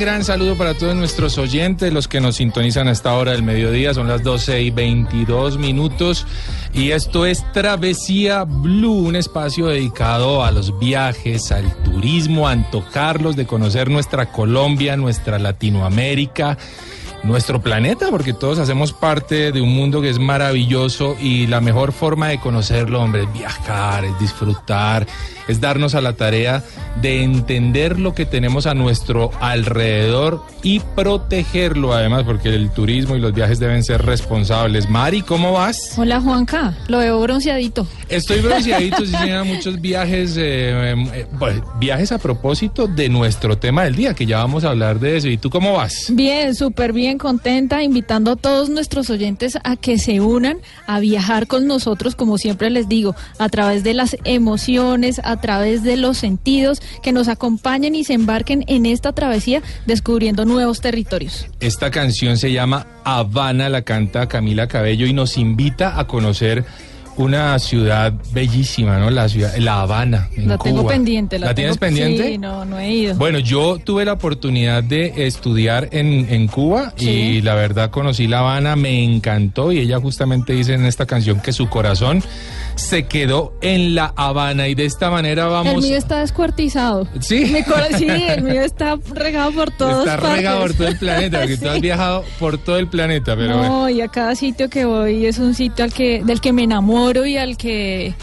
Gran, saludo para todos nuestros oyentes, los que nos sintonizan a esta hora del mediodía. Son las 12 y 22 minutos. Y esto es Travesía Blue, un espacio dedicado a los viajes, al turismo, a antojarlos de conocer nuestra Colombia, nuestra Latinoamérica. Nuestro planeta, porque todos hacemos parte de un mundo que es maravilloso y la mejor forma de conocerlo, hombre, es viajar, es disfrutar, es darnos a la tarea de entender lo que tenemos a nuestro alrededor y protegerlo además, porque el turismo y los viajes deben ser responsables. Mari, ¿cómo vas? Hola Juanca, lo veo bronceadito. Estoy bronceadito, sí señora, muchos viajes, eh, eh, pues, viajes a propósito de nuestro tema del día, que ya vamos a hablar de eso. ¿Y tú cómo vas? Bien, súper bien, contenta, invitando a todos nuestros oyentes a que se unan a viajar con nosotros, como siempre les digo, a través de las emociones, a través de los sentidos, que nos acompañen y se embarquen en esta travesía descubriendo nuevos territorios. Esta canción se llama Habana, la canta Camila Cabello y nos invita a conocer una ciudad bellísima, ¿no? La ciudad, La Habana. En la tengo pendiente. ¿La, La, tienes pendiente? Sí, no, no he ido. Bueno, yo tuve la oportunidad de estudiar en, en Cuba y la verdad conocí La Habana, me encantó y ella justamente dice en esta canción que su corazón se quedó en La Habana y de esta manera el vamos... mío está descuartizado. Sí. Mi sí, el mío está regado por todos Está regado por todo el planeta, porque tú has viajado por todo el planeta, pero bueno. no, y a cada sitio que voy es un sitio al que, del que me enamoro y al que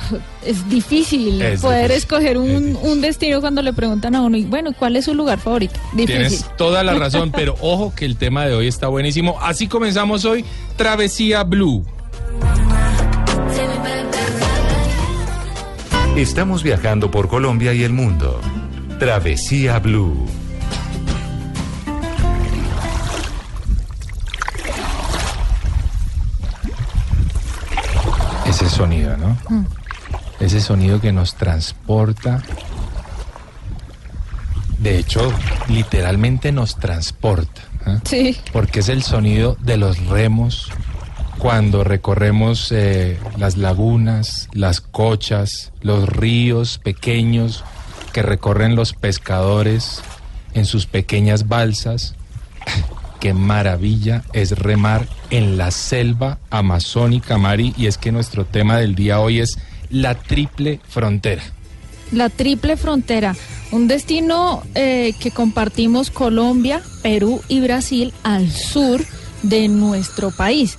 es difícil Es poder difícil, escoger es un, un destino cuando le preguntan a uno, y bueno, ¿cuál es su lugar favorito? Difícil. Tienes toda la razón, pero ojo que el tema de hoy está buenísimo. Así comenzamos hoy, Travesía Blue. Estamos viajando por Colombia y el mundo. Travesía Blue. Ese sonido, ¿no? Ese sonido que nos transporta. De hecho, literalmente nos transporta. ¿eh? Sí, Porque es el sonido de los remos cuando recorremos eh, las lagunas, las cochas, los ríos pequeños que recorren los pescadores en sus pequeñas balsas. Qué maravilla es remar en la selva amazónica, Mari, y es que nuestro tema del día hoy es la triple frontera. la triple frontera, un destino eh, que compartimos Colombia, Perú y Brasil al sur de nuestro país.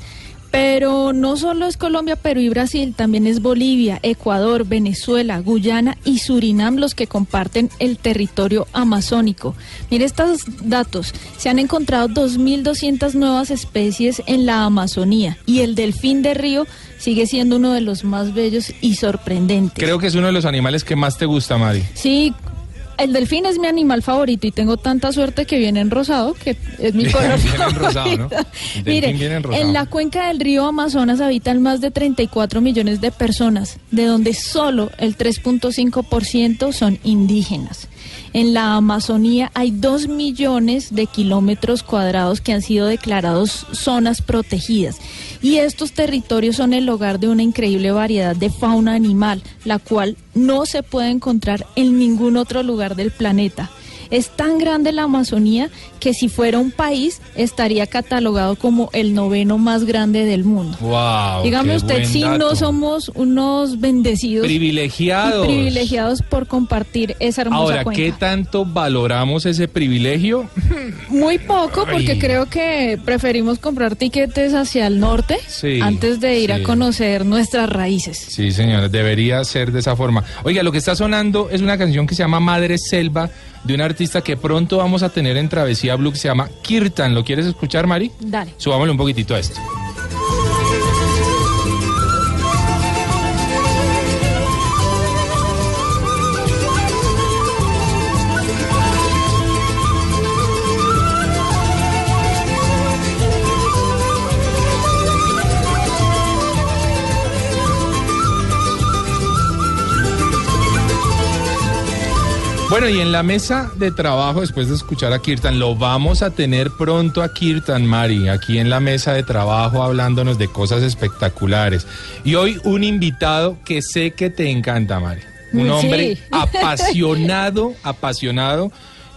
Pero no solo es Colombia, Perú y Brasil, también es Bolivia, Ecuador, Venezuela, Guyana y Surinam los que comparten el territorio amazónico. Mire estos datos, se han encontrado 2.200 nuevas especies en la Amazonía y el delfín de río sigue siendo uno de los más bellos y sorprendentes. Creo que es uno de los animales que más te gusta, Mari. Sí, El delfín es mi animal favorito y tengo tanta suerte que viene en rosado, que es mi color Viene en rosado, ¿no? Mire, viene en rosado. en la cuenca del río Amazonas habitan más de 34 millones de personas, de donde solo el 3.5% son indígenas. En la Amazonía hay 2 millones de kilómetros cuadrados que han sido declarados zonas protegidas. Y estos territorios son el hogar de una increíble variedad de fauna animal, la cual no se puede encontrar en ningún otro lugar del planeta. Es tan grande la Amazonía que si fuera un país estaría catalogado como el noveno más grande del mundo. Wow. Dígame usted si dato. no somos unos bendecidos privilegiados. y privilegiados por compartir esa hermosa Ahora, cuenca. ¿qué tanto valoramos ese privilegio? Muy poco, porque Ay. creo que preferimos comprar tiquetes hacia el norte Sí, antes de ir sí. a conocer nuestras raíces. Sí, señores, debería ser de esa forma. Oiga, lo que está sonando es una canción que se llama Madre Selva de un artista que pronto vamos a tener en Travesía Blue que se llama Kirtan. ¿Lo quieres escuchar, Mari? Dale. Subámosle un poquitito a esto. Bueno, y en la mesa de trabajo, después de escuchar a Kirtan, lo vamos a tener pronto a Kirtan, Mari, aquí en la mesa de trabajo hablándonos de cosas espectaculares. Y hoy un invitado que sé que te encanta, Mari. Un Sí. hombre apasionado, apasionado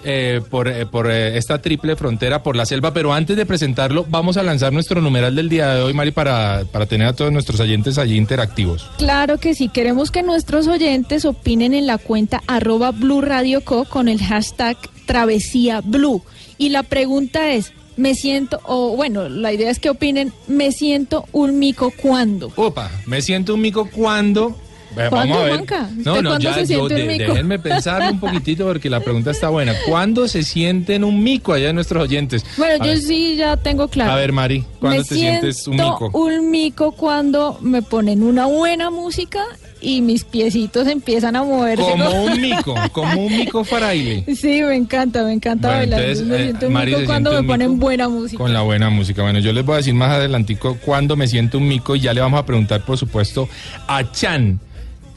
eh, por, eh, por eh, esta triple frontera, por la selva. Pero antes de presentarlo, vamos a lanzar nuestro numeral del día de hoy, Mari, para, para tener a todos nuestros oyentes allí interactivos. Claro que sí, queremos que nuestros oyentes opinen en la cuenta arroba Blue Radio Co con el hashtag Travesía Blue. Y la pregunta es, me siento, o bueno, la idea es que opinen, me siento un mico cuando. Opa, me siento un mico cuando. ¿Cuándo, Vamos a ver. No, no, ya, se yo, siente un de- mico? déjenme pensar un poquitito porque la pregunta está buena. ¿Cuándo se sienten un mico allá nuestros oyentes? Bueno, A yo ver, sí ya tengo claro. A ver, Mari, ¿cuándo me te sientes un siento mico? un mico cuando me ponen una buena música y mis piecitos empiezan a moverse. Como un mico, como un mico fraile. Sí, me encanta, me encanta Bueno, bailar. entonces, me eh, siento un Mari mico cuando me ponen mico buena música. Con la buena música. Bueno, yo les voy a decir más adelantico cuándo me siento un mico y ya le vamos a preguntar, por supuesto, a Chan.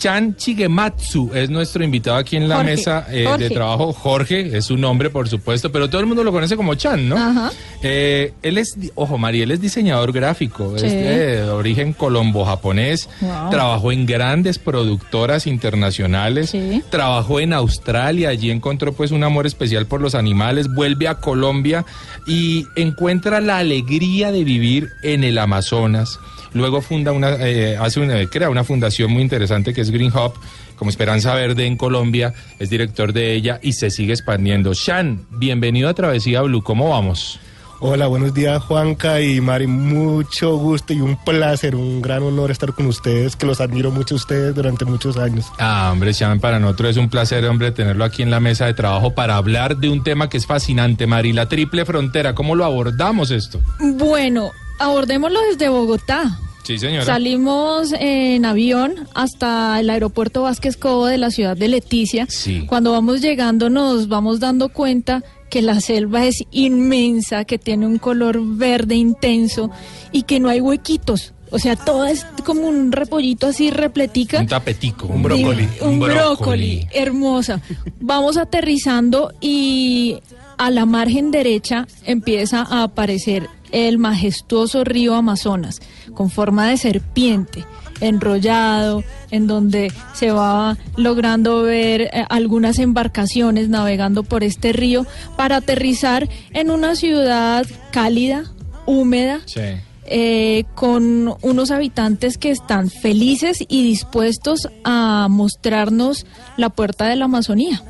Chan Chigematsu es nuestro invitado aquí en la Jorge, mesa eh, de trabajo. Jorge es su nombre, por supuesto, pero todo el mundo lo conoce como Chan, ¿no? Ajá. Eh, él es, ojo, María, él es diseñador gráfico, Sí. es de origen colombo-japonés, Wow. trabajó en grandes productoras internacionales, Sí. trabajó en Australia, allí encontró pues un amor especial por los animales, vuelve a Colombia y encuentra la alegría de vivir en el Amazonas. Luego funda una, eh, hace una, crea una fundación muy interesante que es Green Hub, como Esperanza Verde en Colombia, es director de ella y se sigue expandiendo. Shan, bienvenido a Travesía Blue, ¿cómo vamos? Hola, buenos días Juanca y Mari, mucho gusto y un placer, un gran honor estar con ustedes, que los admiro mucho a ustedes durante muchos años. Ah, hombre, Shan, para nosotros es un placer, hombre, tenerlo aquí en la mesa de trabajo para hablar de un tema que es fascinante, Mari, la triple frontera. ¿Cómo lo abordamos esto? Bueno, abordémoslo desde Bogotá. Sí, señora. Salimos en avión hasta el aeropuerto Vázquez Cobo de la ciudad de Leticia. Sí. Cuando vamos llegando nos vamos dando cuenta que la selva es inmensa, que tiene un color verde intenso y que no hay huequitos. O sea, todo es como un repollito así repletica. Un tapetico, un brócoli. Un, brócoli. hermosa. Vamos aterrizando y a la margen derecha empieza a aparecer el majestuoso río Amazonas con forma de serpiente enrollado, en donde se va logrando ver eh, algunas embarcaciones navegando por este río para aterrizar en una ciudad cálida, húmeda, Sí. eh, con unos habitantes que están felices y dispuestos a mostrarnos la puerta de la Amazonía.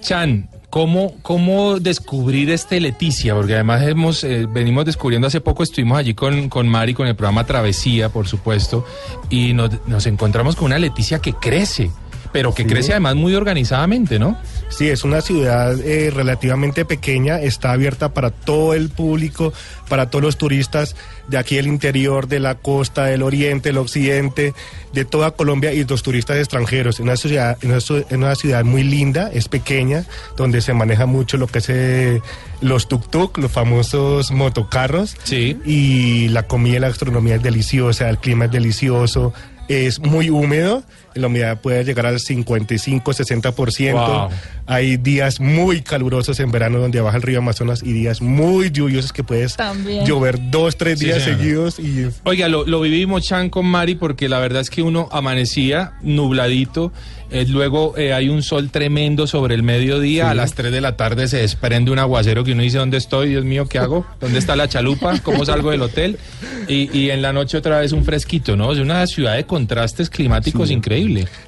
Chan, ¿cómo, ¿cómo descubrir este Leticia? Porque además hemos, eh, venimos descubriendo hace poco, estuvimos allí con, con Mari, con el programa Travesía, por supuesto, y nos, nos encontramos con una Leticia que crece, pero que crece además muy organizadamente, ¿no? Sí, es una ciudad eh, relativamente pequeña, está abierta para todo el público, para todos los turistas de aquí del interior, de la costa, del oriente, del occidente, de toda Colombia y los turistas extranjeros. Es una ciudad, es una, ciudad- es una ciudad muy linda, es pequeña, donde se maneja mucho lo que es eh, los tuk-tuk, los famosos motocarros. Sí. Y la comida y la gastronomía es deliciosa, el clima es delicioso, es muy húmedo, la humedad puede llegar al 55, 60%. Wow. Hay días muy calurosos en verano donde baja el río Amazonas y días muy lluviosos que puedes También. llover dos, tres días seguidos y Oiga, lo, lo vivimos Chan con Mari porque la verdad es que uno amanecía nubladito, eh, luego eh, hay un sol tremendo sobre el mediodía, a las 3 de la tarde se desprende un aguacero que uno dice, ¿dónde estoy? Dios mío, ¿qué hago? ¿Dónde está la chalupa? ¿Cómo salgo del hotel? Y, y en la noche otra vez un fresquito, ¿no? Es una ciudad de contrastes climáticos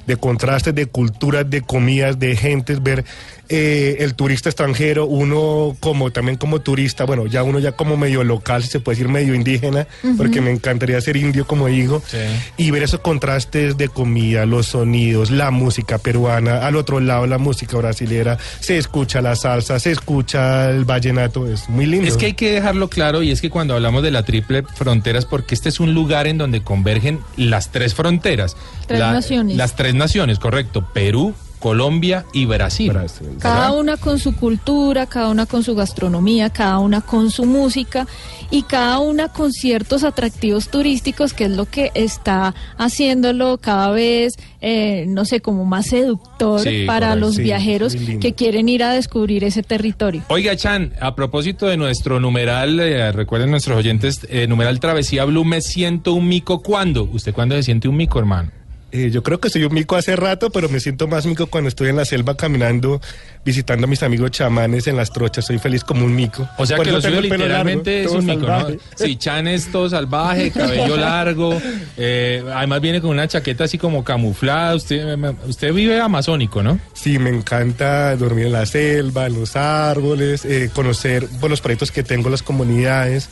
de contrastes, de culturas, de comidas, de gentes, ver eh, el turista extranjero, uno como también como turista, bueno, ya uno ya como medio local, si se puede decir medio indígena, porque me encantaría ser indio, como digo, Sí. y ver esos contrastes de comida, los sonidos, la música peruana, al otro lado la música brasilera, se escucha la salsa, se escucha el vallenato, es muy lindo. Es que hay que dejarlo claro y es que cuando hablamos de la triple frontera es porque este es un lugar en donde convergen las tres fronteras. Tres naciones. Las tres naciones, correcto. Perú, Colombia y Brasil. Brasil. Cada una con su cultura, cada una con su gastronomía, cada una con su música y cada una con ciertos atractivos turísticos, que es lo que está haciéndolo cada vez, eh, no sé, como más seductor Sí, para correcto. los Sí, viajeros que quieren ir a descubrir ese territorio. Oiga, Chan, a propósito de nuestro numeral, eh, recuerden nuestros oyentes, eh, numeral Travesía Blue, me siento un mico cuando. ¿Usted cuándo se siente un mico, hermano? Eh, yo creo que soy un mico hace rato, pero me siento más mico cuando estoy en la selva caminando, visitando a mis amigos chamanes en las trochas. Soy feliz como un mico. O sea Por que lo suyo literalmente largo, es un mico, ¿no? Sí, Chan es todo salvaje, cabello largo, eh, además viene con una chaqueta así como camuflada. Usted, usted vive amazónico, ¿no? Sí, me encanta dormir en la selva, en los árboles, eh, conocer por los proyectos que tengo, las comunidades.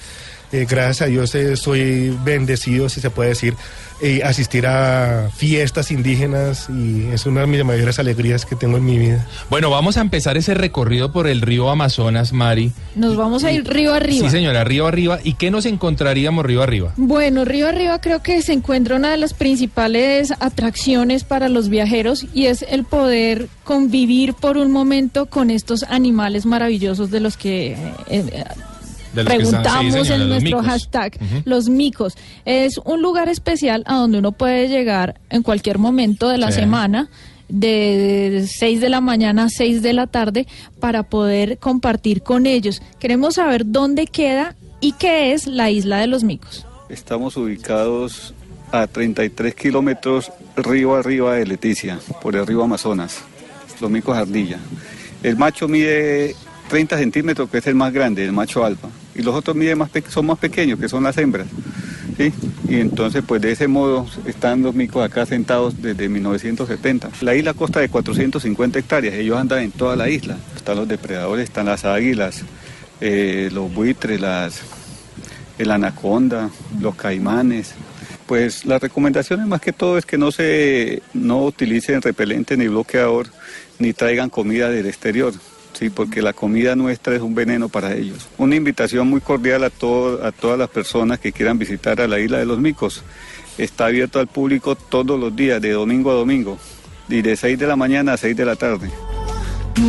Eh, gracias a Dios eh, soy bendecido, si se puede decir, eh, asistir a fiestas indígenas y es una de mis mayores alegrías que tengo en mi vida. Bueno, vamos a empezar ese recorrido por el río Amazonas, Mari. Nos vamos a ir río arriba. Sí, señora, río arriba. ¿Y qué nos encontraríamos río arriba? Bueno, Río Arriba creo que se encuentra una de las principales atracciones para los viajeros y es el poder convivir por un momento con estos animales maravillosos de los que eh, De los que están- sí, preguntamos señora, en nuestro micos. hashtag, los micos. Es un lugar especial a donde uno puede llegar en cualquier momento de la Sí. semana de 6 de la mañana a 6 de la tarde para poder compartir con ellos. Queremos saber dónde queda y qué es la isla de los micos. Estamos ubicados a 33 kilómetros río arriba de Leticia, por el río Amazonas, los micos ardilla. El macho mide 30 centímetros, que es el más grande, el macho alfa, y los otros miden más son más pequeños, que son las hembras. ¿sí? Y entonces, pues de ese modo están los micos acá sentados desde 1970. La isla consta de 450 hectáreas, ellos andan en toda la isla. Están los depredadores, están las águilas, eh, los buitres, las, el anaconda, los caimanes. Pues las recomendaciones más que todo es que no se no utilicen repelente ni bloqueador ni traigan comida del exterior, sí, porque la comida nuestra es un veneno para ellos. Una invitación muy cordial a todo, a todas las personas que quieran visitar a la isla de los Micos. Está abierto al público todos los días, de domingo a domingo, y de 6 de la mañana a 6 de la tarde.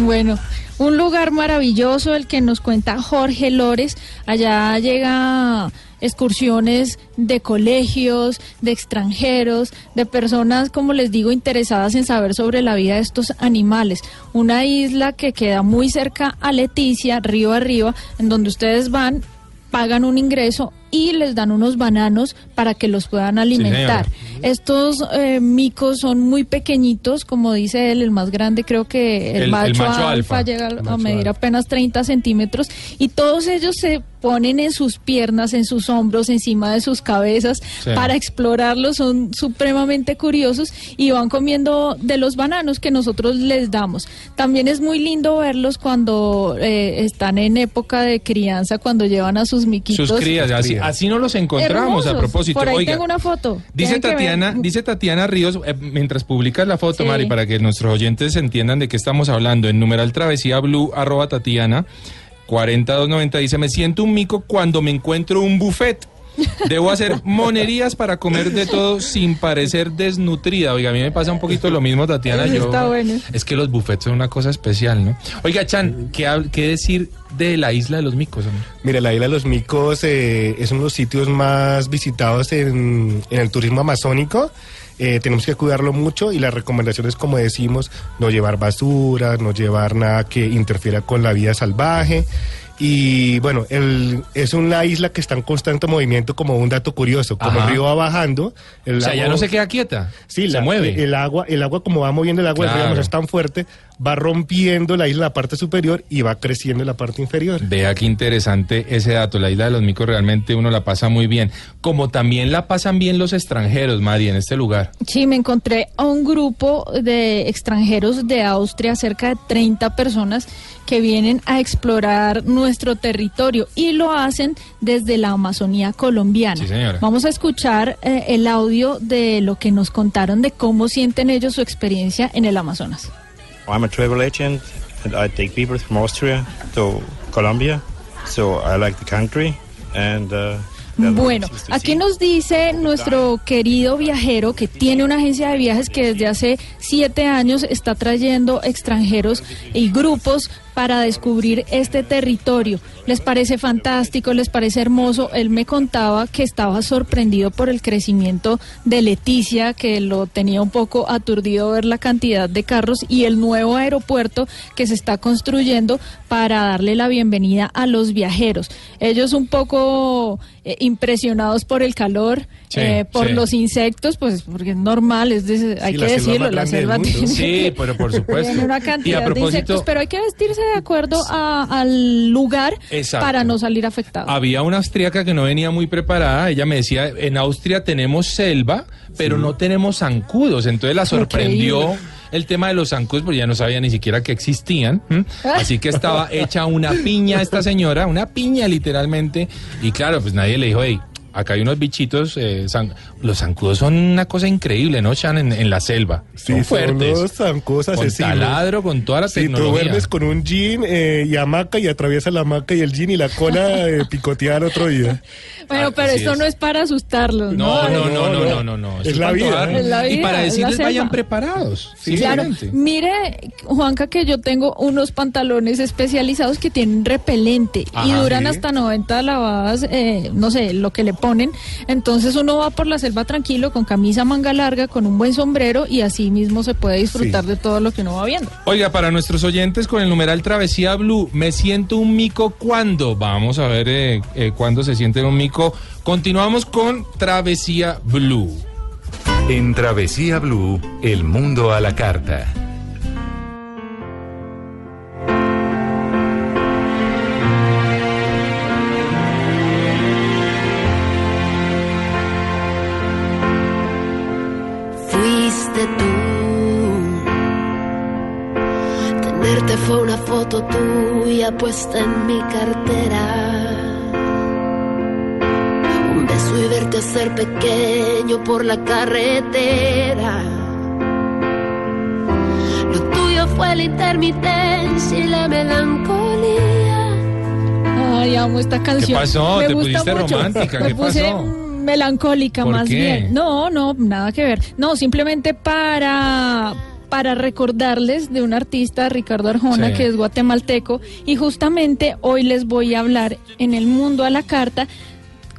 Bueno, un lugar maravilloso el que nos cuenta Jorge Lores. Allá llega excursiones de colegios, de extranjeros, de personas, como les digo, interesadas en saber sobre la vida de estos animales. Una isla que queda muy cerca a Leticia, río arriba, en donde ustedes van, pagan un ingreso y les dan unos bananos para que los puedan alimentar. Estos eh, micos son muy pequeñitos, como dice él, el más grande creo que el, El- el macho, macho alfa, alfa. llega a macho medir alfa. apenas 30 centímetros y todos ellos se ponen en sus piernas, en sus hombros, encima de sus cabezas Sí. para explorarlos, son supremamente curiosos y van comiendo de los bananos que nosotros les damos. También es muy lindo verlos cuando eh, están en época de crianza, cuando llevan a sus miquitos. Sus crías, así, Así no los encontramos a propósito. Por ahí Oiga, tengo una foto. Dice. Tatiana, dice Tatiana Ríos, eh, mientras publicas la foto, Sí. Mari, para que nuestros oyentes entiendan de qué estamos hablando, en numeral travesía blue, arroba Tatiana, 4290, dice, me siento un mico cuando me encuentro un buffet. Debo hacer monerías para comer de todo sin parecer desnutrida. Oiga, a mí me pasa un poquito lo mismo, Tatiana. Yo, está bueno. Es que los buffets son una cosa especial, ¿no? Oiga, Chan, ¿qué, qué decir de la isla de los micos? hombre? Mira, la isla de los micos eh, es uno de los sitios más visitados en, en el turismo amazónico. Eh, tenemos que cuidarlo mucho y las recomendaciones, como decimos, no llevar basura, no llevar nada que interfiera con la vida salvaje. Y bueno, el, es una isla que está en constante movimiento como un dato curioso. Como Ajá. el río va bajando, el O sea, ya no se queda quieta. Sí, se la- mueve. El agua, el agua como va moviendo el agua del río Claro. Amazonas tan fuerte, va rompiendo la isla en la parte superior y va creciendo en la parte inferior. Vea qué interesante ese dato. La isla de los micos realmente uno la pasa muy bien. Como también la pasan bien los extranjeros, Mari, en este lugar. Sí, me encontré a un grupo de extranjeros de Austria, cerca de 30 personas que vienen a explorar nuestro territorio y lo hacen desde la Amazonía colombiana. Sí, señora. Vamos a escuchar eh, el audio de lo que nos contaron de cómo sienten ellos su experiencia en el Amazonas. I'm a travel agent and I take people from Austria to Colombia. So I like the country and uh, Bueno, aquí nos dice nuestro querido viajero que tiene una agencia de viajes que desde hace siete años está trayendo extranjeros y grupos para descubrir este territorio. Les parece fantástico, les parece hermoso. Él me contaba que estaba sorprendido por el crecimiento de Leticia, que lo tenía un poco aturdido ver la cantidad de carros y el nuevo aeropuerto que se está construyendo para darle la bienvenida a los viajeros. Ellos un poco eh, impresionados por el calor, Sí, eh, por sí. los insectos, pues porque es normal, es de- hay Sí, que la decirlo, la selva tiene, Sí, pero por supuesto. tiene una Y a cantidad de insectos, pero hay que vestirse de acuerdo a- al lugar Exacto. para no salir afectado. Había una austríaca que no venía muy preparada. Ella me decía, en Austria tenemos selva, pero no tenemos zancudos. Entonces la sorprendió el tema de los zancudos, porque ya no sabía ni siquiera que existían. ¿m? Así que estaba hecha una piña esta señora, una piña literalmente. Y claro, pues nadie le dijo, hey, acá hay unos bichitos. eh, zan-". Los zancudos son una cosa increíble, ¿no, Chan? En, en la selva. Sí, son fuertes. los zancudos con asesinos. taladro, con toda la Si tú tecnología. duermes con un jean eh, y hamaca y atraviesa la hamaca y el jean y la cola eh, al otro día. Bueno, Ah, pero así esto es. no es para asustarlos, No, ¿no? no, no, no, no, no, no. Es la vida, antojar. ¿no? Es la Y para decirles vayan preparados. Claro, simplemente. mire, Juanca, que yo tengo unos pantalones especializados que tienen repelente y duran sí. hasta 90 lavadas, eh, no sé, lo que le ponen. Entonces uno va por la selva tranquilo, con camisa manga larga, con un buen sombrero y así mismo se puede disfrutar Sí. de todo lo que uno va viendo. Oiga, para nuestros oyentes con el numeral Travesía Blue, me siento un mico cuando. Vamos a ver eh, eh, cuándo se siente un mico. Continuamos con Travesía Blue. En Travesía Blue, el mundo a la carta. Tuya puesta en mi cartera. Un beso y verte hacer pequeño por la carretera. Lo tuyo fue la intermitencia y la melancolía. Ay, amo esta canción. pasó? Me ¿Te gusta pusiste mucho. romántica? Me ¿Qué puse pasó? melancólica ¿Por más qué? bien. No, no, nada que ver. No, simplemente para para recordarles de un artista, Ricardo Arjona, Sí. que es guatemalteco, y justamente hoy les voy a hablar en el mundo a la carta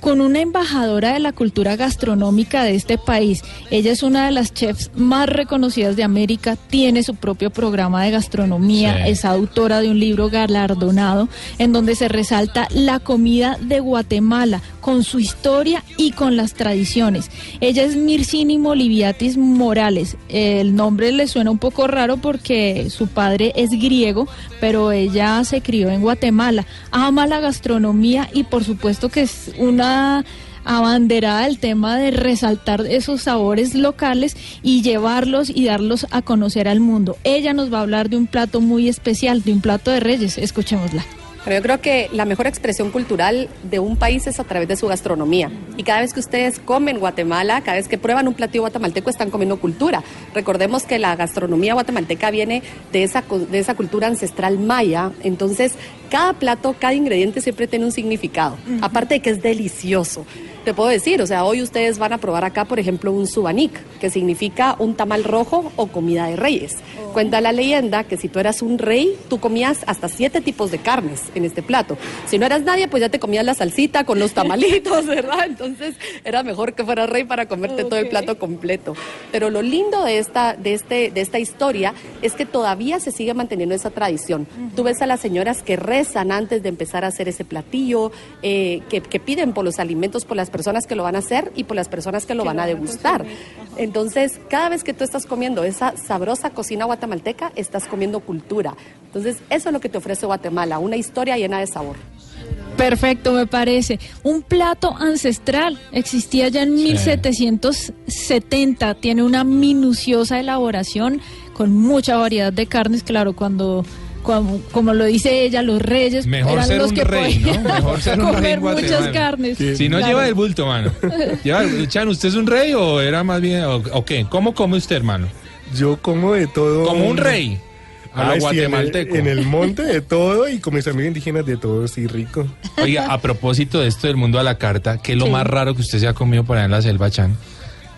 con una embajadora de la cultura gastronómica de este país. Ella es una de las chefs más reconocidas de América, tiene su propio programa de gastronomía, Sí. es autora de un libro galardonado en donde se resalta la comida de Guatemala con su historia y con las tradiciones. Ella es Mircini Moliviatis Morales. El nombre le suena un poco raro porque su padre es griego, pero ella se crió en Guatemala. Ama la gastronomía y por supuesto que es una abanderada el tema de resaltar esos sabores locales y llevarlos y darlos a conocer al mundo. Ella nos va a hablar de un plato muy especial, de un plato de reyes. Escuchémosla. Pero yo creo que la mejor expresión cultural de un país es a través de su gastronomía. Y cada vez que ustedes comen Guatemala, cada vez que prueban un platillo guatemalteco, están comiendo cultura. Recordemos que la gastronomía guatemalteca viene de esa, de esa cultura ancestral maya. Entonces, cada plato, cada ingrediente siempre tiene un significado. Aparte de que es delicioso. Te puedo decir, o sea, hoy ustedes van a probar acá, por ejemplo, un subanik, que significa un tamal rojo o comida de reyes. Cuenta la leyenda que si tú eras un rey, tú comías hasta siete tipos de carnes en este plato. Si no eras nadie, pues ya te comías la salsita con los tamalitos, ¿verdad? Entonces era mejor que fueras rey para comerte todo el plato completo. Pero lo lindo de esta, de, este, de esta historia es que todavía se sigue manteniendo esa tradición. Tú ves a las señoras que rezan antes de empezar a hacer ese platillo, eh, que, que piden por los alimentos, por las personas que lo van a hacer y por las personas que lo van a degustar. Entonces, cada vez que tú estás comiendo esa sabrosa cocina guatemalteca, estás comiendo cultura. Entonces, eso es lo que te ofrece Guatemala, una historia llena de sabor. Perfecto, me parece. Un plato ancestral existía ya en 1770. Tiene una minuciosa elaboración con mucha variedad de carnes. Claro, cuando, como, como lo dice ella, los reyes Mejor eran ser los un que rey, podían ¿no? Mejor ser un comer muchas carnes. Si no Claro. lleva el bulto, mano. Lleva el- Chan, ¿usted es un rey o era más bien, o, o qué? ¿Cómo come usted, hermano? Yo como de todo. Como un rey. A lo Ay, sí, en el- guatemalteco. en, el, monte de todo y con mis amigos indígenas de todo, sí, rico. Oiga, a propósito de esto del mundo a la carta, ¿qué es lo más raro que usted se ha comido por allá en la selva, Chan?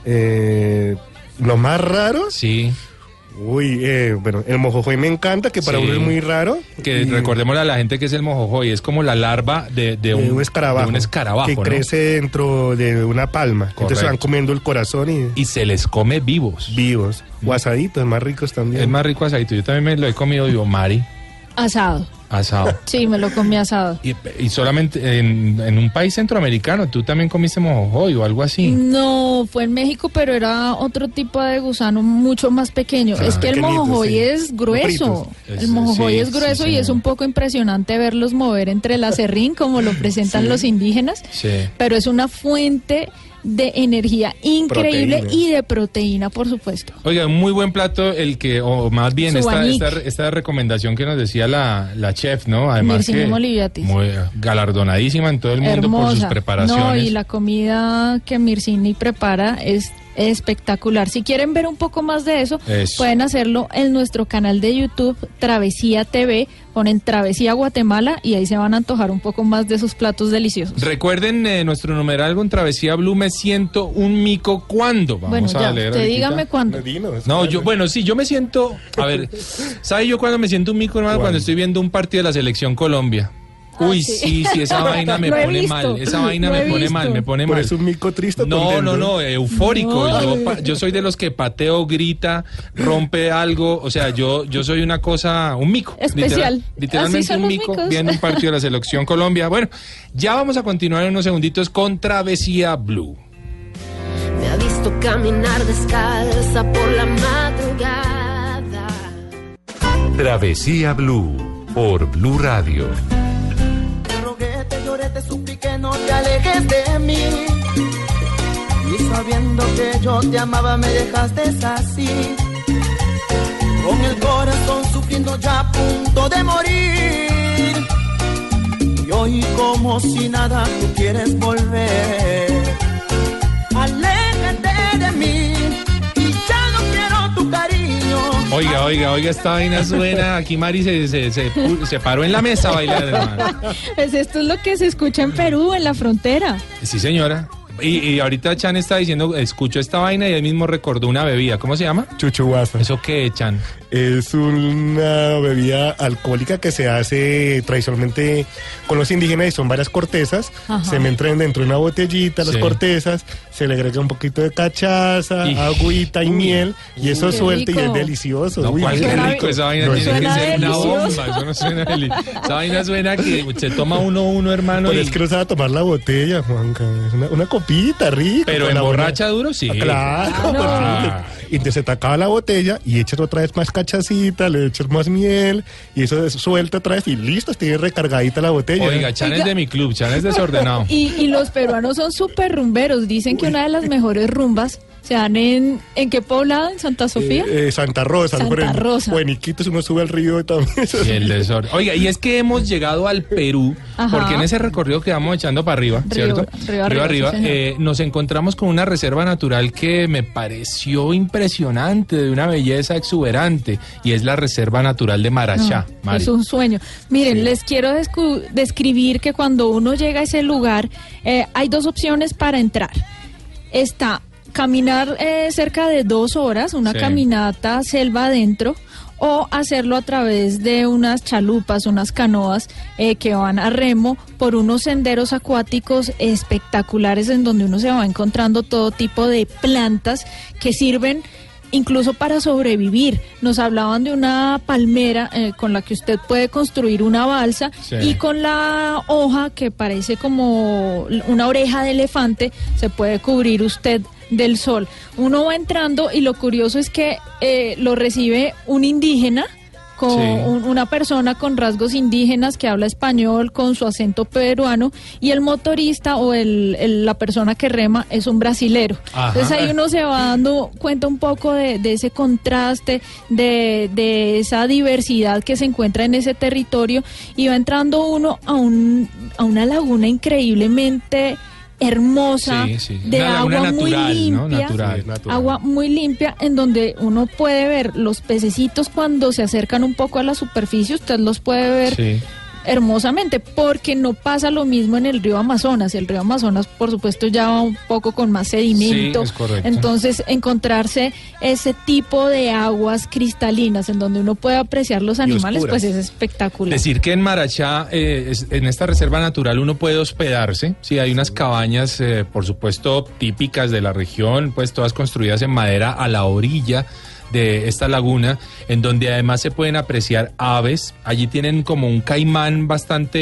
Eh, lo más raro. Sí. Uy, eh, bueno, el mojojoy me encanta, que para Sí. uno es muy raro. Que Y- recordémosle a la gente que es el mojojoy, es como la larva de, de un, de un escarabajo. de un escarabajo, que ¿no? crece dentro de una palma. Entonces Correcto. van comiendo el corazón y. Y se les come vivos. Vivos. O asaditos, más ricos también. Es más rico asadito. Yo también me lo he comido vivo, Mari, Asado. Asado. Sí, me lo comí asado. Y, y solamente en, en un país centroamericano, tú también comiste mojojoy o algo así. No, fue en México, pero era otro tipo de gusano mucho más pequeño. Ah, es que el mojojoy sí. es grueso. El mojojoy Sí, es grueso sí, y es un poco impresionante verlos mover entre el acerrín como lo presentan los indígenas. Sí. Pero es una fuente de energía increíble Proteína. y de proteína, por supuesto. Oiga, un muy buen plato el que, o más bien esta, esta, esta recomendación que nos decía la, la chef, ¿no? Además Mircini que muy galardonadísima en todo el mundo por sus Hermosa. preparaciones. No, y la comida que Mircini prepara es espectacular. Si quieren ver un poco más de eso, Eso. pueden hacerlo en nuestro canal de YouTube Travesía TV, ponen Travesía Guatemala y ahí se van a antojar un poco más de sus platos deliciosos. Recuerden eh, nuestro numeral con Travesía Blue, me siento un mico cuando. Vamos bueno, a ya, leer usted dígame cuándo. No, ¿cuál yo, bueno, sí, yo me siento, a ver, ¿sabe yo cuando me siento un mico, hermano? Cuando estoy viendo un partido de la selección Colombia. Uy, sí. sí, sí, esa vaina me pone visto, mal, esa vaina me pone visto. mal, me pone Por mal. eso un mico triste. No, contento? no, no, eufórico. No. Yo, soy de los que pateo, grita, rompe algo. O sea, yo, yo soy una cosa, un mico. Especial. literal- literalmente un mico micos. viendo un partido de la selección Colombia. Bueno, ya vamos a continuar en unos segunditos con Travesía Blue. Me ha visto caminar descalza por la madrugada. Travesía Blue por Blue Radio. Supliqué, no te alejes de mí. Y sabiendo que yo te amaba, me dejaste así. Con el corazón sufriendo ya a punto de morir. Y hoy, como si nada, tú quieres volver. Aléjate Oiga, oiga, oiga, esta vaina suena. Aquí Mari se, se, se, paró en la mesa a bailar, hermano. Pues esto es lo que se escucha en Perú, en la frontera. Sí, señora. Y, y ahorita Chan está diciendo, escucho esta vaina y él mismo recordó una bebida. ¿Cómo se llama? Chuchuguasa. ¿Eso qué, Chan? Es una bebida alcohólica que se hace tradicionalmente con los indígenas y son varias cortezas. Ajá. Se meten dentro de una botellita las Sí. cortezas, se le agrega un poquito de cachaza, Y- agüita y miel y eso suelta y es delicioso. No, Uy, cuál qué rico, esa vaina no, tiene que suena ser una bomba, eso no suena deli- Esa vaina suena que se toma uno uno, hermano, Pero y- es que no sabe tomar la botella, Juanca. Es una, una copita rica. pero con la emborracha duro, sí. buena- Claro. No. Ah, Y entonces se te acaba la botella y echas otra vez más cachacita, le echas más miel y eso es- suelta otra vez y listo, tiene recargadita la botella. Oiga, Chan es de mi club, Chan es desordenado. Y, y los peruanos son súper rumberos. Dicen que una de las mejores rumbas se dan en... ¿En qué poblado? ¿En Santa Sofía? Eh, eh, Santa Rosa, Santa por ejemplo. Rosa. O en Iquitos uno sube al río también. Y el desorden. Oiga, y es que hemos llegado al Perú, Ajá. porque en ese recorrido que vamos echando para arriba, Río- ¿cierto? río arriba, sí, eh, nos encontramos con una reserva natural que me pareció impresionante, de una belleza exuberante, y es la Reserva Natural de Marachá. No, es un sueño. Miren, les quiero describir que cuando uno llega a ese lugar, eh, hay dos opciones para entrar. Está caminar eh, cerca de dos horas, una Sí. caminata selva adentro, o hacerlo a través de unas chalupas, unas canoas eh, que van a remo por unos senderos acuáticos espectaculares en donde uno se va encontrando todo tipo de plantas que sirven incluso para sobrevivir. Nos hablaban de una palmera eh, con la que usted puede construir una balsa Sí. y con la hoja que parece como una oreja de elefante se puede cubrir usted del sol. Uno va entrando y lo curioso es que eh, lo recibe un indígena con Sí. un- una persona con rasgos indígenas que habla español con su acento peruano y el motorista o el, el- la persona que rema es un brasilero. Ajá. Entonces ahí uno se va dando cuenta un poco de, de ese contraste, de, de esa diversidad que se encuentra en ese territorio y va entrando uno a, un, a una laguna increíblemente hermosa, Sí, sí. de Una agua muy limpia, Natural. Sí, natural. agua muy limpia en donde uno puede ver los pececitos cuando se acercan un poco a la superficie, usted los puede ver Sí. Hermosamente, porque no pasa lo mismo en el río Amazonas. El río Amazonas, por supuesto, ya va un poco con más sedimento. Sí, es correcto. Entonces, encontrarse ese tipo de aguas cristalinas en donde uno puede apreciar los animales, pues es espectacular. Decir que en Marachá, eh, es- en esta reserva natural, uno puede hospedarse. Sí, hay unas cabañas, eh, por supuesto, típicas de la región, pues todas construidas en madera a la orilla de esta laguna, en donde además se pueden apreciar aves. Allí tienen como un caimán bastante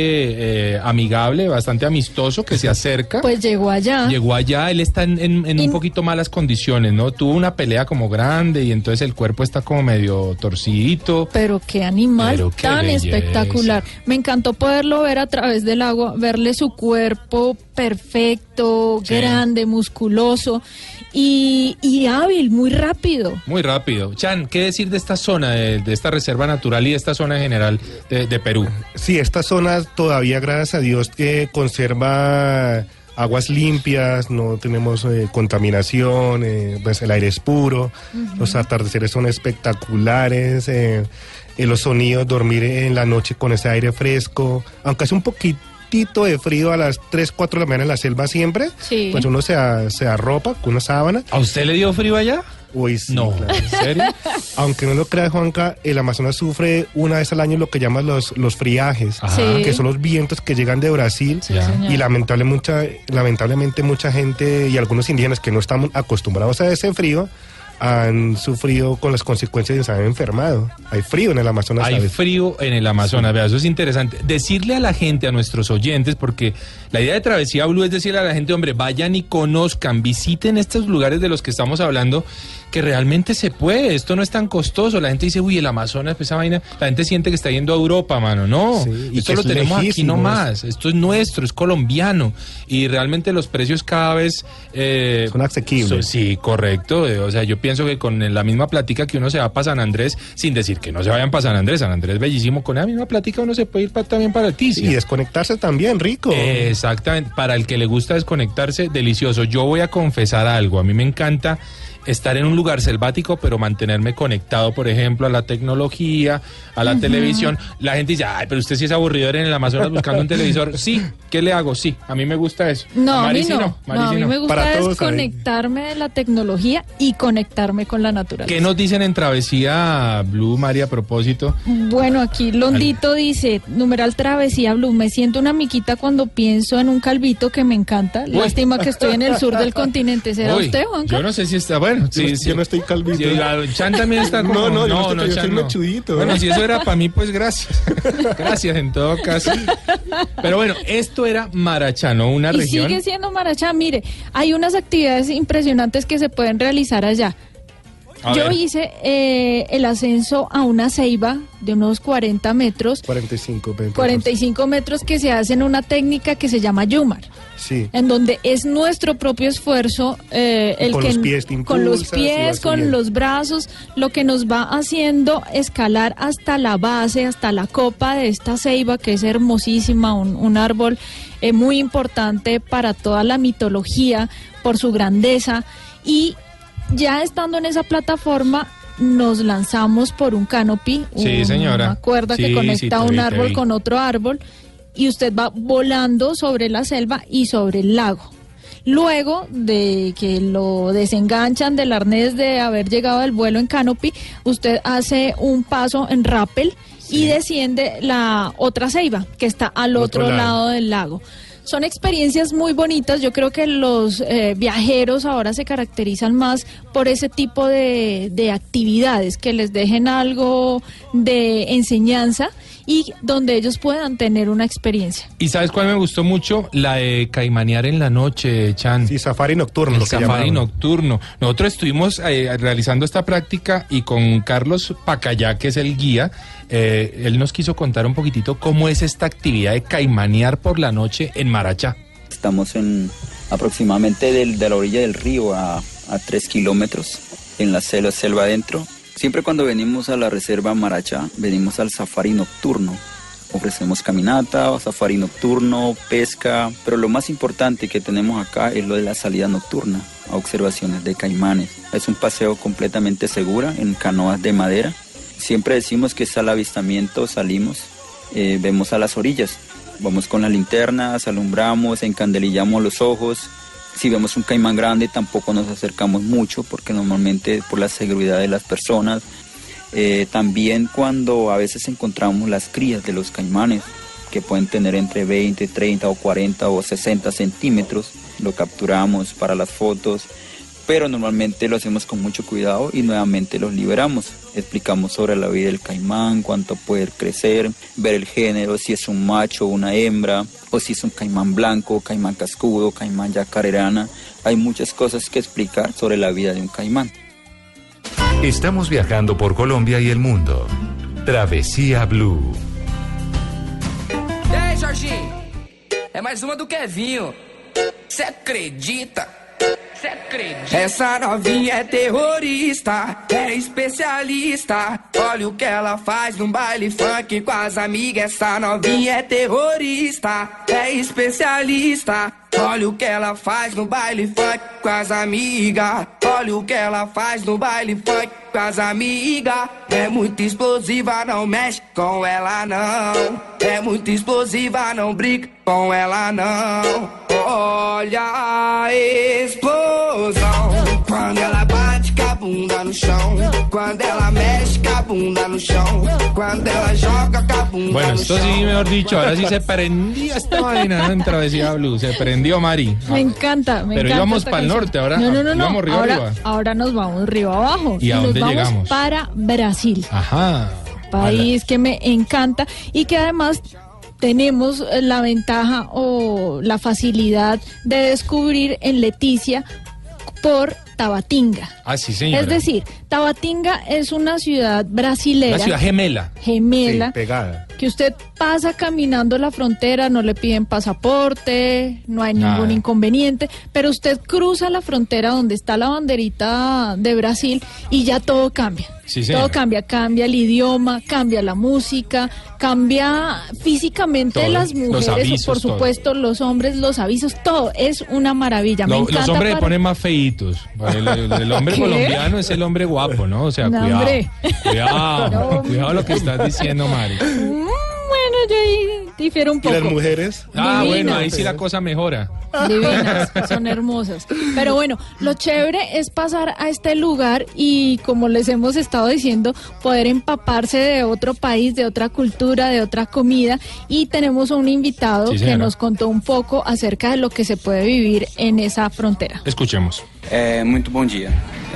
eh, amigable, bastante amistoso, que se acerca. Pues llegó allá. Llegó allá, él está en, en- en un poquito malas condiciones, ¿no? Tuvo una pelea como grande y entonces el cuerpo está como medio torcidito. Pero qué animal Pero qué tan belleza. espectacular. Me encantó poderlo ver a través del agua, verle su cuerpo perfecto, Sí. grande, musculoso y, y hábil, muy rápido. Muy rápido. Chan, ¿qué decir de esta zona, de, de esta reserva natural y de esta zona en general de, de Perú? Sí, esta zona todavía, gracias a Dios, que conserva aguas limpias, no tenemos eh, contaminación, eh, pues el aire es puro, los atardeceres son espectaculares, eh, los sonidos, dormir en la noche con ese aire fresco, aunque hace un poquitito de frío a las 3, 4 de la mañana en la selva siempre, Sí. pues uno se, a- se arropa con una sábana. ¿A usted le dio frío allá? Uy, sí, No, claro. ¿en serio? Aunque no lo crea, Juanca, el Amazonas sufre una vez al año lo que llaman los, los friajes. Sí. que son los vientos que llegan de Brasil. señor. y lamentable mucha, lamentablemente mucha gente y algunos indígenas que no estamos acostumbrados a ese frío han sufrido con las consecuencias de se han enfermado. Hay frío en el Amazonas. Hay ¿sabes? frío en el Amazonas, vea, eso es interesante. Decirle a la gente, a nuestros oyentes, porque la idea de Travesía Blue es decirle a la gente, hombre, vayan y conozcan, visiten estos lugares de los que estamos hablando, que realmente se puede, esto no es tan costoso. La gente dice, uy, el Amazonas, pues esa vaina, la gente siente que está yendo a Europa, mano. No, y esto lo es tenemos aquí lejísimos. nomás, esto es nuestro, es colombiano. Y realmente los precios cada vez... eh, Son asequibles. sí, correcto. eh, O sea, yo pienso que con la misma plática que uno se va para San Andrés, sin decir que no se vayan para San Andrés, San Andrés bellísimo, con la misma plática uno se puede ir también para el Tizi. Y desconectarse también, rico. Exactamente, para el que le gusta desconectarse, delicioso. Yo voy a confesar algo, a mí me encanta estar en un lugar selvático, pero mantenerme conectado, por ejemplo, a la tecnología, a la televisión. La gente dice, ay, pero usted sí es aburridor en el Amazonas buscando un televisor. Sí, ¿qué le hago? Sí, a mí me gusta eso. No, a mí Mari sí no. Mari No, a mí no. me gusta desconectarme de la tecnología y conectarme con la naturaleza. ¿Qué nos dicen en Travesía Blue, María, a propósito? Bueno, aquí Londito dice, numeral travesía blue, me siento una miquita cuando pienso en un calvito que me encanta. Uy. Lástima que estoy en el sur del continente. ¿Será Uy, usted, Juanca? Yo no sé si está bueno. Sí, Yo- sí. yo no estoy calvito. Sí, la- Chan también está como... No, no, yo no estoy- yo Chan no. mechudito. Bueno, si eso era para mí, pues gracias. Gracias en todo caso. Pero bueno, esto era Marachá, ¿no? Una y región... sigue siendo Marachá. Mire, hay unas actividades impresionantes que se pueden realizar allá. A Yo ver. hice eh, el ascenso a una ceiba de unos 40 metros, 45, 20. 45 metros que se hace en una técnica que se llama Yumar. Sí. en donde es nuestro propio esfuerzo eh, el Con que los pies te con los pies con los brazos lo que nos va haciendo escalar hasta la base hasta la copa de esta ceiba que es hermosísima un, un árbol eh, muy importante para toda la mitología por su grandeza y ya estando en esa plataforma nos lanzamos por un canopy, Sí, señora. una cuerda Sí, que conecta vi, un árbol con otro árbol y usted va volando sobre la selva y sobre el lago. Luego de que lo desenganchan del arnés de haber llegado al vuelo en canopy, usted hace un paso en rappel y desciende la otra ceiba que está al Al otro, otro lado. lado. del lago. Son experiencias muy bonitas. Yo creo que los eh, viajeros ahora se caracterizan más por ese tipo de, de actividades que les dejen algo de enseñanza y donde ellos puedan tener una experiencia. ¿Y sabes cuál me gustó mucho? La de caimanear en la noche, Chan. Sí, safari nocturno. El lo que safari nocturno. Nosotros estuvimos eh, realizando esta práctica y con Carlos Pacayá, que es el guía, eh, él nos quiso contar un poquitito cómo es esta actividad de caimanear por la noche en Marachá. Estamos en aproximadamente del- de la orilla del río a, a tres kilómetros en la selva, selva adentro. Siempre cuando venimos a la reserva Marachá, venimos al safari nocturno. Ofrecemos caminata, safari nocturno, pesca, pero lo más importante que tenemos acá es lo de la salida nocturna a observaciones de caimanes. Es un paseo completamente segura en canoas de madera. Siempre decimos que es al avistamiento, salimos, eh, vemos a las orillas, vamos con las linternas, alumbramos, encandelillamos los ojos. Si vemos un caimán grande tampoco nos acercamos mucho porque normalmente por la seguridad de las personas. Eh, también cuando a veces encontramos las crías de los caimanes que pueden tener entre 20, 30 o 40 o 60 centímetros, lo capturamos para las fotos pero normalmente lo hacemos con mucho cuidado y nuevamente los liberamos. Explicamos sobre la vida del caimán, cuánto puede crecer, ver el género, si es un macho o una hembra, o si es un caimán blanco, caimán cascudo, caimán yacarerana. Hay muchas cosas que explicar sobre la vida de un caimán. Estamos viajando por Colombia y el mundo. Travesía Blue. Aí, Jorginho? É mais uma do Kevinho. Cê acredita? Acredita? Essa novinha é terrorista, é especialista. Olha o que ela faz num baile funk com as amigas. Essa novinha é terrorista, é especialista. Olha o que ela faz no baile funk com as amigas. Olha o que ela faz no baile funk com as amigas. É muito explosiva, não mexe com ela não. É muito explosiva, não brinca com ela não. Olha a explosão. Quando ela bunda no chão. Quando ela mexe com a bunda no chão. Quando ela joga com a bunda Bueno, no esto sí, mejor dicho, ahora sí se prendió esta vaina en Travesía Blue. Se prendió, Mari. Me encanta, me Pero encanta. íbamos pa'l canción. norte, ahora No, no, no, no. íbamos río ahora, arriba. ahora nos vamos río abajo. ¿Y a nos dónde vamos llegamos? para Brasil. Ajá. país que me encanta y que además tenemos la ventaja o la facilidad de descubrir en Leticia por Tabatinga. Ah, sí, señora. Es decir, Tabatinga es una ciudad brasilera. La ciudad gemela. gemela. Sí, pegada. que usted pasa caminando la frontera, no le piden pasaporte, no hay Nada. ningún inconveniente, pero usted cruza la frontera donde está la banderita de Brasil y ya todo cambia. Sí, todo cambia, cambia el idioma, cambia la música, cambia físicamente Todo, las mujeres, avisos, por todo. supuesto, los hombres, los avisos, todo es una maravilla. Me Lo- encanta los hombres para- ponen más feitos. El, el- hombre ¿Qué? colombiano es el hombre guapo, ¿no? O sea, No, cuidado. hombre. Cuidado. No. Cuidado lo que estás diciendo, Mari. Mm, Bueno, yo ahí difiero un ¿Y poco. las mujeres? Ah, Divinas. bueno, ahí sí la cosa mejora. Divinas, son hermosas. Pero bueno, lo chévere es pasar a este lugar y como les hemos estado diciendo, poder empaparse de otro país, de otra cultura, de otra comida. Y tenemos a un invitado Sí, que nos contó un poco acerca de lo que se puede vivir en esa frontera. Escuchemos. Muito bom dia.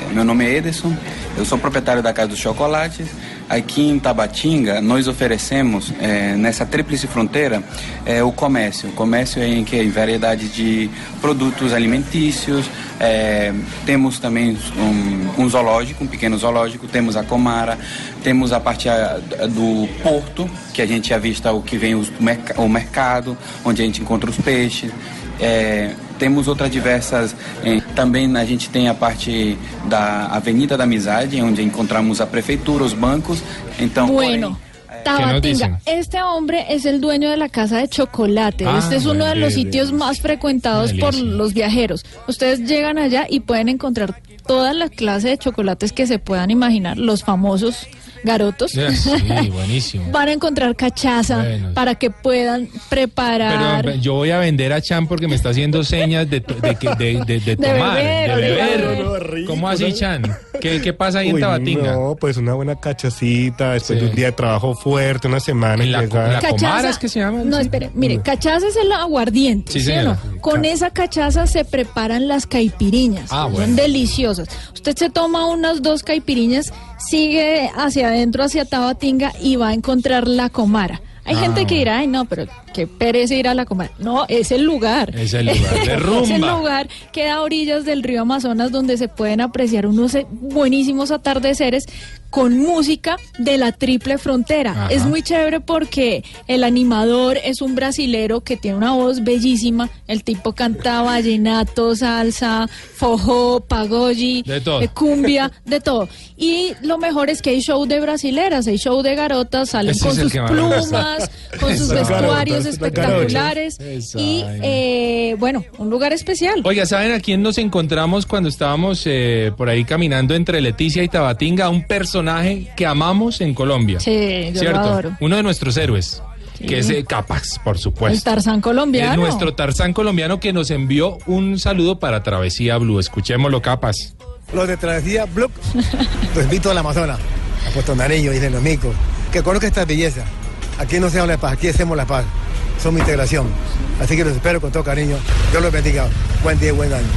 É, meu nome é Ederson, eu sou proprietário da Casa dos Chocolates. Aqui em Tabatinga, nós oferecemos, eh, nessa tríplice fronteira, eh, o comércio. O comércio em que em variedade de produtos alimentícios, eh, temos também um, um zoológico, um pequeno zoológico, temos a Comara, temos a parte ah, do porto, que a gente avista o que vem os- o mercado, onde a gente encontra os peixes. É, temos outras diversas. eh, também a gente tem a parte da Avenida da Amizade, onde encontramos a prefeitura, os bancos. Então, Bueno. Tabatinga, este hombre es el dueño de la casa de chocolate. Ah, este es uno de los sitios más frecuentados por los viajeros. Ustedes llegan allá y pueden encontrar todas las clases de chocolates que se puedan imaginar, los famosos garotos. Sí, buenísimo. Van a encontrar cachaza Bueno. para que puedan preparar. Pero yo voy a vender a Chan porque me está haciendo señas de, to- de, que- de, de- de tomar, beber, de beber. ¿Cómo así, Chan? ¿Qué, qué pasa ahí en Tabatinga? No, pues una buena cachacita, después de un día de trabajo fuerte, una semana. En la la Comara es que se llama. No, espere, mire, cachaza es el aguardiente, Sí, ¿sí, o señora. no? Con esa cachaza se preparan las caipiriñas, Ah, bueno. son deliciosas. Usted se toma unas dos caipiriñas, sigue hacia adentro, hacia Tabatinga y va a encontrar la comara. Hay Ah. gente que dirá, ay no, pero qué pereza ir a la comara. No, es el lugar. Es el lugar de es el rumba. lugar que da a orillas del río Amazonas donde se pueden apreciar unos eh, buenísimos atardeceres con música de la triple frontera. Ajá. Es muy chévere porque el animador es un brasilero que tiene una voz bellísima. El tipo canta vallenato, salsa, De todo. eh, cumbia, de todo. Y lo mejor es que hay show de brasileras, hay show de garotas, salen Ese con sus que plumas, con sus vestuarios espectaculares. Y eh, bueno, un lugar especial. Oiga, ¿saben a quién nos encontramos cuando estábamos eh, por ahí caminando entre Leticia y Tabatinga? Un personaje que amamos en Colombia. Sí, yo ¿Cierto? lo adoro. Uno de nuestros héroes, que es eh, Capax, por El supuesto. Tarzán colombiano. Es nuestro Tarzán colombiano que nos envió un saludo para Travesía Blue. Escuchémoslo, Capas. Los de Travesía Blue, los invito al Amazonas, a Puerto Nariño, Isla de los Micos, que conozcan esta belleza. Aquí no se habla de paz, aquí hacemos la paz. Somos integración. Así que los espero con todo cariño. Dios los bendiga. Buen día y buen año.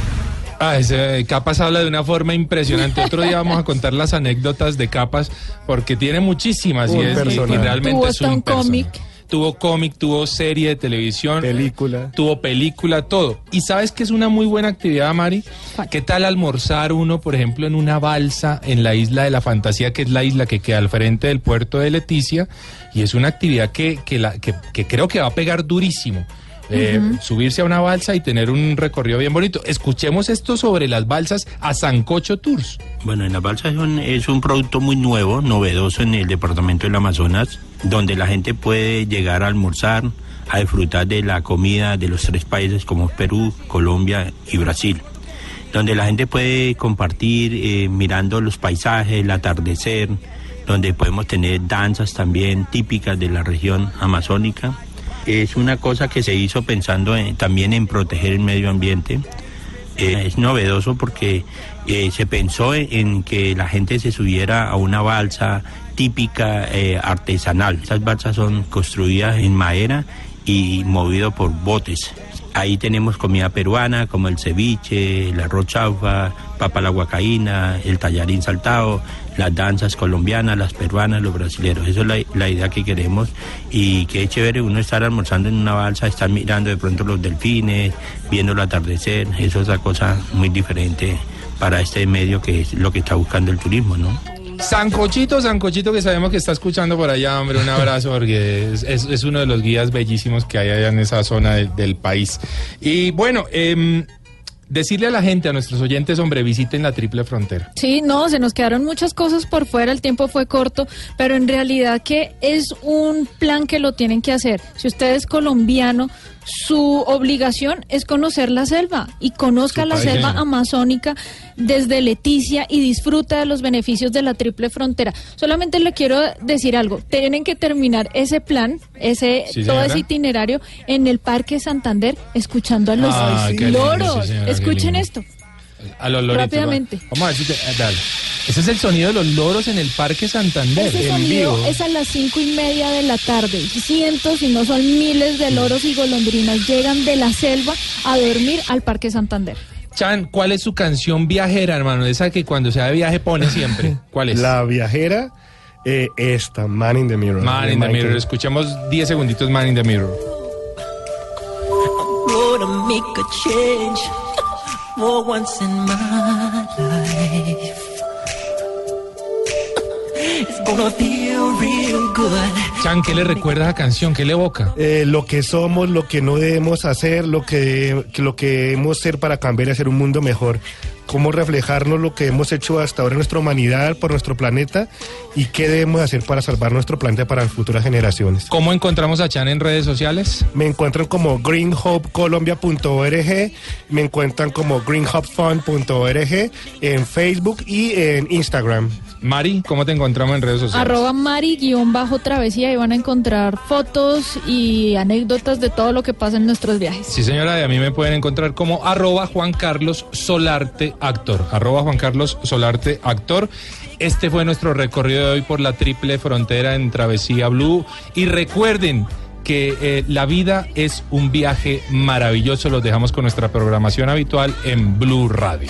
Ah, ese Capas habla de una forma impresionante. Otro día vamos a contar las anécdotas de Capas porque tiene muchísimas y, es, y- y personaje. realmente Tuvo es un, cómic. Tuvo cómic, tuvo serie de televisión, película, tuvo película, todo. Y sabes que es una muy buena actividad, Mari. ¿Qué tal almorzar uno, por ejemplo, en una balsa en la isla de la fantasía, que es la isla que queda al frente del puerto de Leticia? Y es una actividad que, que, la, que, que creo que va a pegar durísimo. Eh. Subirse a una balsa y tener un recorrido bien bonito. Escuchemos esto sobre las balsas a Sancocho Tours. Bueno, en la balsa es un, es un producto muy nuevo, novedoso en el departamento del Amazonas, donde la gente puede llegar a almorzar, a disfrutar de la comida de los tres países como Perú, Colombia y Brasil. Donde la gente puede compartir eh, mirando los paisajes, el atardecer, donde podemos tener danzas también típicas de la región amazónica. Es una cosa que se hizo pensando en- también en proteger el medio ambiente. Eh, es novedoso porque eh, se pensó en, que la gente se subiera a una balsa típica eh, artesanal. Estas balsas son construidas en madera y movido por botes. Ahí tenemos comida peruana como el ceviche, el arroz chaufa, papa la huacaína, el tallarín saltado, las danzas colombianas, las peruanas, los brasileños. Esa es la, la idea que queremos y que es chévere uno estar almorzando en una balsa, estar mirando de pronto los delfines, viendo el atardecer. Eso es una cosa muy diferente para este medio que es lo que está buscando el turismo, ¿no? Sancochito, Sancochito, que sabemos que está escuchando por allá, hombre, un abrazo, porque es, es- es uno de los guías bellísimos que hay allá en esa zona del, del país. Y bueno, em, decirle a la gente, a nuestros oyentes, hombre, visiten la triple frontera. Sí, no, se nos quedaron muchas cosas por fuera, el tiempo fue corto, pero en realidad que es un plan que lo tienen que hacer. Si usted es colombiano, su obligación es conocer la selva y conozca la selva amazónica desde Leticia y disfruta de los beneficios de la triple frontera. Solamente le quiero decir algo, tienen que terminar ese plan, ese Sí, todo ese itinerario en el Parque Santander escuchando a los lindo, loros. sí, señora, qué Escuchen esto. A los loritos. Rápidamente. va. Vamos a ver si te- eh, dale. Ese es el sonido de los loros en el Parque Santander, Ese en sonido vivo. es a las cinco y media de la tarde. Cientos, si no son miles de loros y golondrinas llegan de la selva a dormir al Parque Santander. Chan, ¿cuál es su canción viajera, hermano? Esa que cuando se va de viaje pone siempre. ¿Cuál es? La viajera Eh, esta, Man in the Mirror. Man in the Michael. Mirror. Escuchemos 10 segunditos Man in the Mirror. gonna make a change for once in my life. Chan, ¿qué le recuerda esa canción? ¿Qué le evoca? Eh, lo que somos, lo que no debemos hacer, lo que, lo que debemos ser para cambiar y hacer un mundo mejor. Cómo reflejarnos lo que hemos hecho hasta ahora en nuestra humanidad, por nuestro planeta, y qué debemos hacer para salvar nuestro planeta para las futuras generaciones. ¿Cómo encontramos a Chan en redes sociales? Me encuentran como greenhopecolombia.org, me encuentran como greenhopefund.org en Facebook y en Instagram. Mari, ¿cómo te encontramos en redes sociales? Arroba Mari-travesía y van a encontrar fotos y anécdotas de todo lo que pasa en nuestros viajes. Sí, señora, y a mí me pueden encontrar como arroba Juan Carlos Solarte Actor. Arroba Juan Carlos Solarte Actor. Este fue nuestro recorrido de hoy por la triple frontera en Travesía Blue. Y recuerden que eh, la vida es un viaje maravilloso. Los dejamos con nuestra programación habitual en Blue Radio.